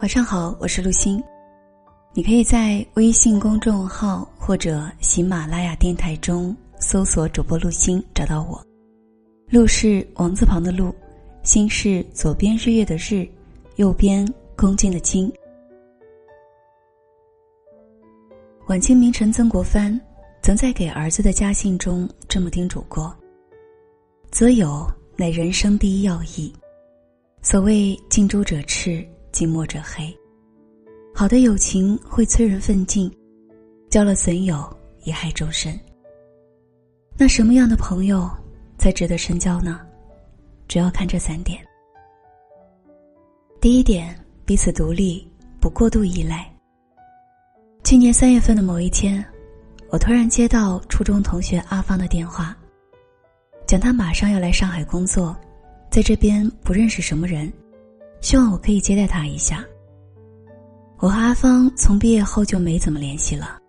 晚上好，我是陆欣。你可以在微信公众号或者喜马拉雅电台中搜索主播陆欣，找到我。陆是王字旁的陆，心是左边日月的日，右边恭敬的敬。晚清名臣曾国藩曾在给儿子的家信中这么叮嘱过：“择友乃人生第一要义。所谓近朱者赤。”近墨者黑，好的友情会催人奋进，交了损友贻害终身。那什么样的朋友才值得深交呢？主要看这三点。第一点，彼此独立，不过度依赖。去年三月份的某一天，我突然接到初中同学阿芳的电话，讲他马上要来上海工作，在这边不认识什么人。希望我可以接待他一下。我和阿芳从毕业后就没怎么联系了，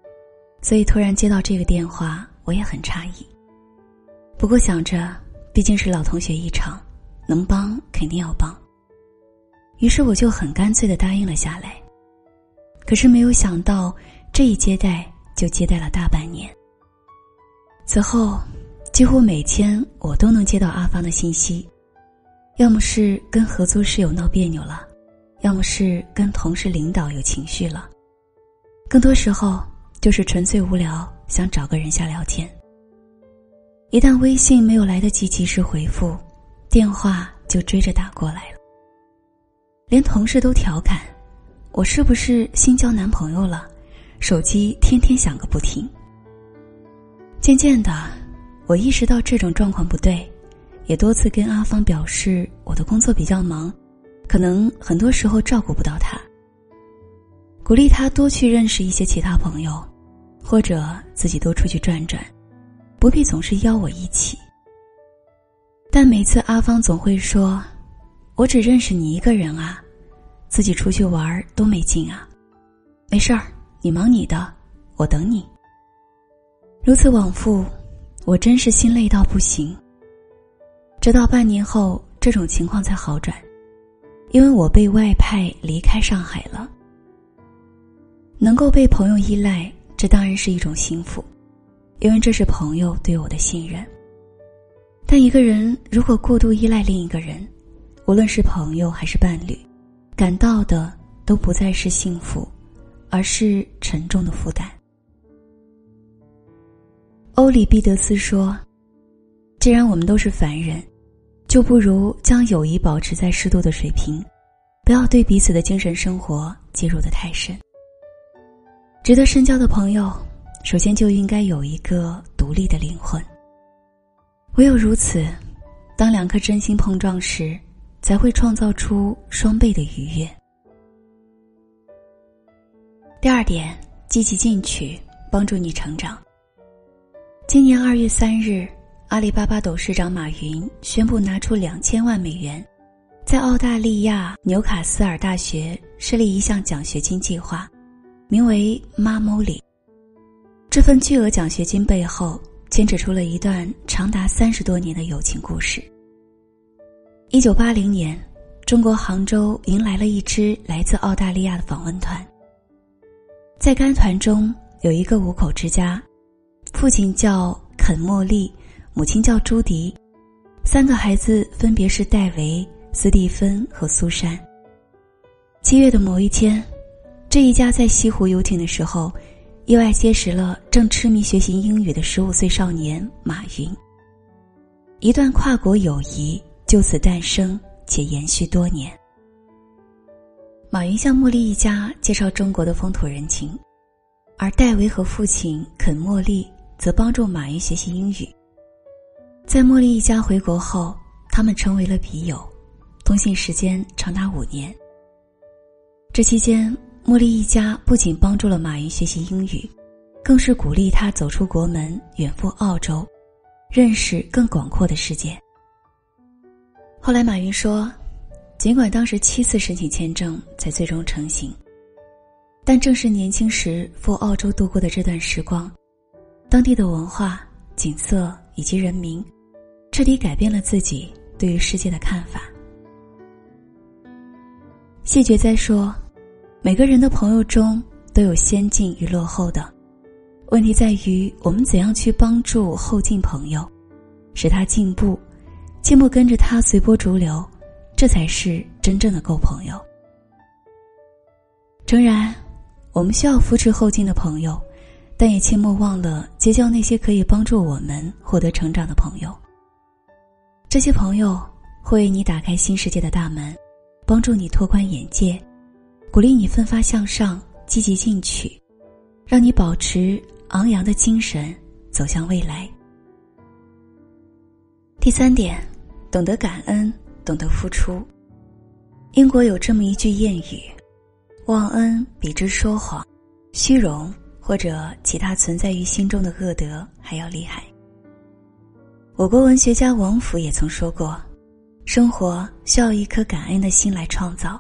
所以突然接到这个电话，我也很诧异。不过想着，毕竟是老同学一场，能帮肯定要帮。于是我就很干脆的答应了下来。可是没有想到，这一接待就接待了大半年。此后，几乎每天我都能接到阿芳的信息。要么是跟合租室友闹别扭了，要么是跟同事领导有情绪了，更多时候就是纯粹无聊，想找个人瞎聊天。一旦微信没有来得及及时回复，电话就追着打过来了。连同事都调侃：“我是不是新交男朋友了？手机天天响个不停。”渐渐的，我意识到这种状况不对。也多次跟阿芳表示，我的工作比较忙，可能很多时候照顾不到他。鼓励他多去认识一些其他朋友，或者自己多出去转转，不必总是邀我一起。但每次阿芳总会说：“我只认识你一个人啊，自己出去玩多没劲啊。”没事儿，你忙你的，我等你。如此往复，我真是心累到不行。直到半年后，这种情况才好转，因为我被外派离开上海了。能够被朋友依赖，这当然是一种幸福，因为这是朋友对我的信任。但一个人如果过度依赖另一个人，无论是朋友还是伴侣，感到的都不再是幸福，而是沉重的负担。欧里庇得斯说：“既然我们都是凡人。”就不如将友谊保持在适度的水平，不要对彼此的精神生活介入的太深。值得深交的朋友，首先就应该有一个独立的灵魂。唯有如此，当两颗真心碰撞时，才会创造出双倍的愉悦。第二点，积极进取，帮助你成长。今年二月三日。阿里巴巴董事长马云宣布拿出两千万美元，在澳大利亚纽卡斯尔大学设立一项奖学金计划，名为“ m 妈 l y 这份巨额奖学金背后牵扯出了一段长达三十多年的友情故事。一九八零年，中国杭州迎来了一支来自澳大利亚的访问团。在该团中有一个五口之家，父亲叫肯莫利。母亲叫朱迪，三个孩子分别是戴维、斯蒂芬和苏珊。七月的某一天，这一家在西湖游艇的时候，意外结识了正痴迷学习英语的十五岁少年马云。一段跨国友谊就此诞生，且延续多年。马云向茉莉一家介绍中国的风土人情，而戴维和父亲肯茉莉则帮助马云学习英语。在茉莉一家回国后，他们成为了笔友，通信时间长达五年。这期间，茉莉一家不仅帮助了马云学习英语，更是鼓励他走出国门，远赴澳洲，认识更广阔的世界。后来，马云说，尽管当时七次申请签证才最终成行，但正是年轻时赴澳洲度过的这段时光，当地的文化、景色以及人民。彻底改变了自己对于世界的看法。谢觉哉说：“每个人的朋友中都有先进与落后的，问题在于我们怎样去帮助后进朋友，使他进步，切莫跟着他随波逐流，这才是真正的够朋友。诚然，我们需要扶持后进的朋友，但也切莫忘了结交那些可以帮助我们获得成长的朋友。这些朋友会为你打开新世界的大门，帮助你拓宽眼界。鼓励你奋发向上，积极进取，让你保持昂扬的精神，走向未来。第三点，懂得感恩，懂得付出。英国有这么一句谚语：“忘恩比之说谎、虚荣或者其他存在于心中的恶德还要厉害。”我国文学家王甫也曾说过：“生活需要一颗感恩的心来创造。”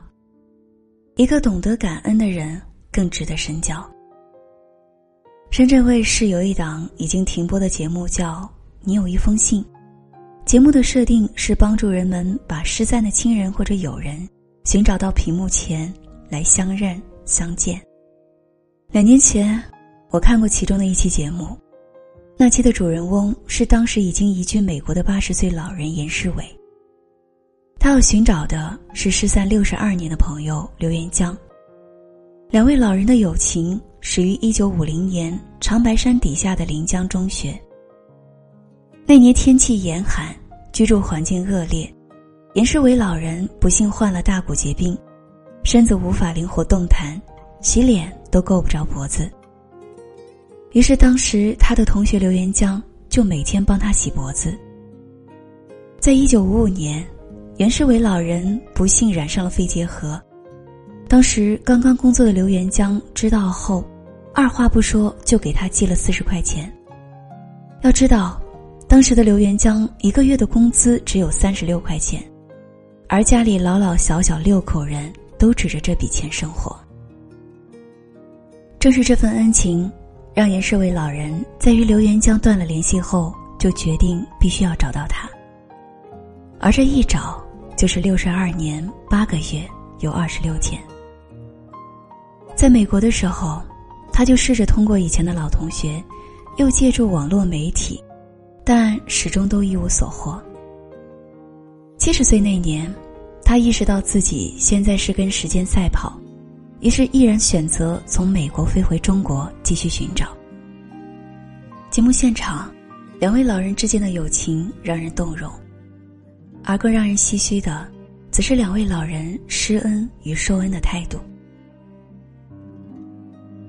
一个懂得感恩的人更值得深交。深圳卫视有一档已经停播的节目，叫《你有一封信》。节目的设定是帮助人们把失散的亲人或者友人寻找到屏幕前来相认相见。两年前，我看过其中的一期节目，那期的主人翁是当时已经移居美国的八十岁老人严世伟。他要寻找的是失散六十二年的朋友刘元江。两位老人的友情始于一九五零年长白山底下的临江中学。那年天气严寒，居住环境恶劣，严世伟老人不幸患了大骨节病，身子无法灵活动弹，洗脸都够不着脖子。于是当时他的同学刘元江就每天帮他洗脖子。在一九五五年。袁世伟老人不幸染上了肺结核，当时刚刚工作的刘元江知道后，二话不说就给他寄了四十块钱。要知道，当时的刘元江一个月的工资只有三十六块钱，而家里老老小小六口人都指着这笔钱生活。正是这份恩情，让严世伟老人在与刘元江断了联系后，就决定必须要找到他，而这一找。就是六十二年八个月有二十六天。在美国的时候，他就试着通过以前的老同学，又借助网络媒体，但始终都一无所获。七十岁那年，他意识到自己现在是跟时间赛跑，于是毅然选择从美国飞回中国继续寻找。节目现场，两位老人之间的友情让人动容。而更让人唏嘘的，则是两位老人施恩与受恩的态度。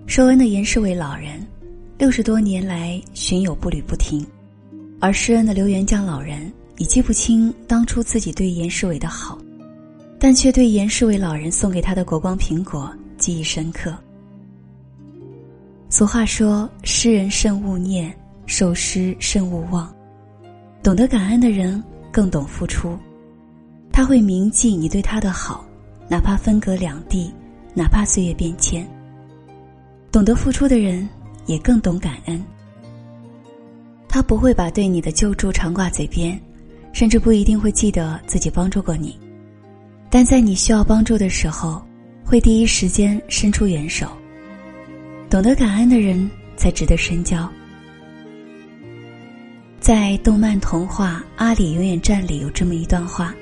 受恩的严世伟老人，六十多年来巡游步履不停；而施恩的刘元江老人，已记不清当初自己对严世伟的好，但却对严世伟老人送给他的国光苹果记忆深刻。俗话说：“施人慎勿念，受施慎勿忘。”懂得感恩的人。更懂付出，他会铭记你对他的好，哪怕分隔两地，哪怕岁月变迁。懂得付出的人，也更懂感恩。他不会把对你的救助常挂嘴边，甚至不一定会记得自己帮助过你，但在你需要帮助的时候，会第一时间伸出援手。懂得感恩的人，才值得深交。在动漫童话《阿里永远站》里有这么一段话：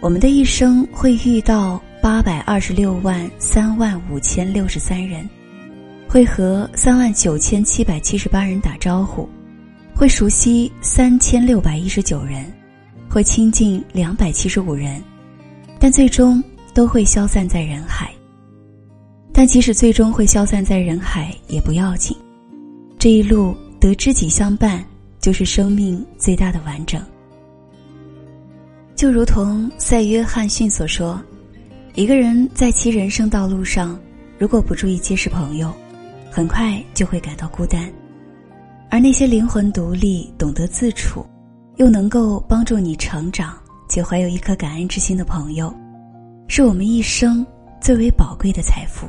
我们的一生会遇到八百二十六万三万五千六十三人，会和三万九千七百七十八人打招呼，会熟悉三千六百一十九人，会亲近两百七十五人，但最终都会消散在人海。但即使最终会消散在人海，也不要紧，这一路得知己相伴。就是生命最大的完整。就如同赛约翰逊所说：“一个人在其人生道路上，如果不注意结识朋友，很快就会感到孤单。而那些灵魂独立、懂得自处，又能够帮助你成长且怀有一颗感恩之心的朋友，是我们一生最为宝贵的财富。”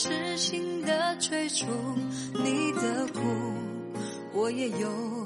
痴心的追逐，你的苦我也有。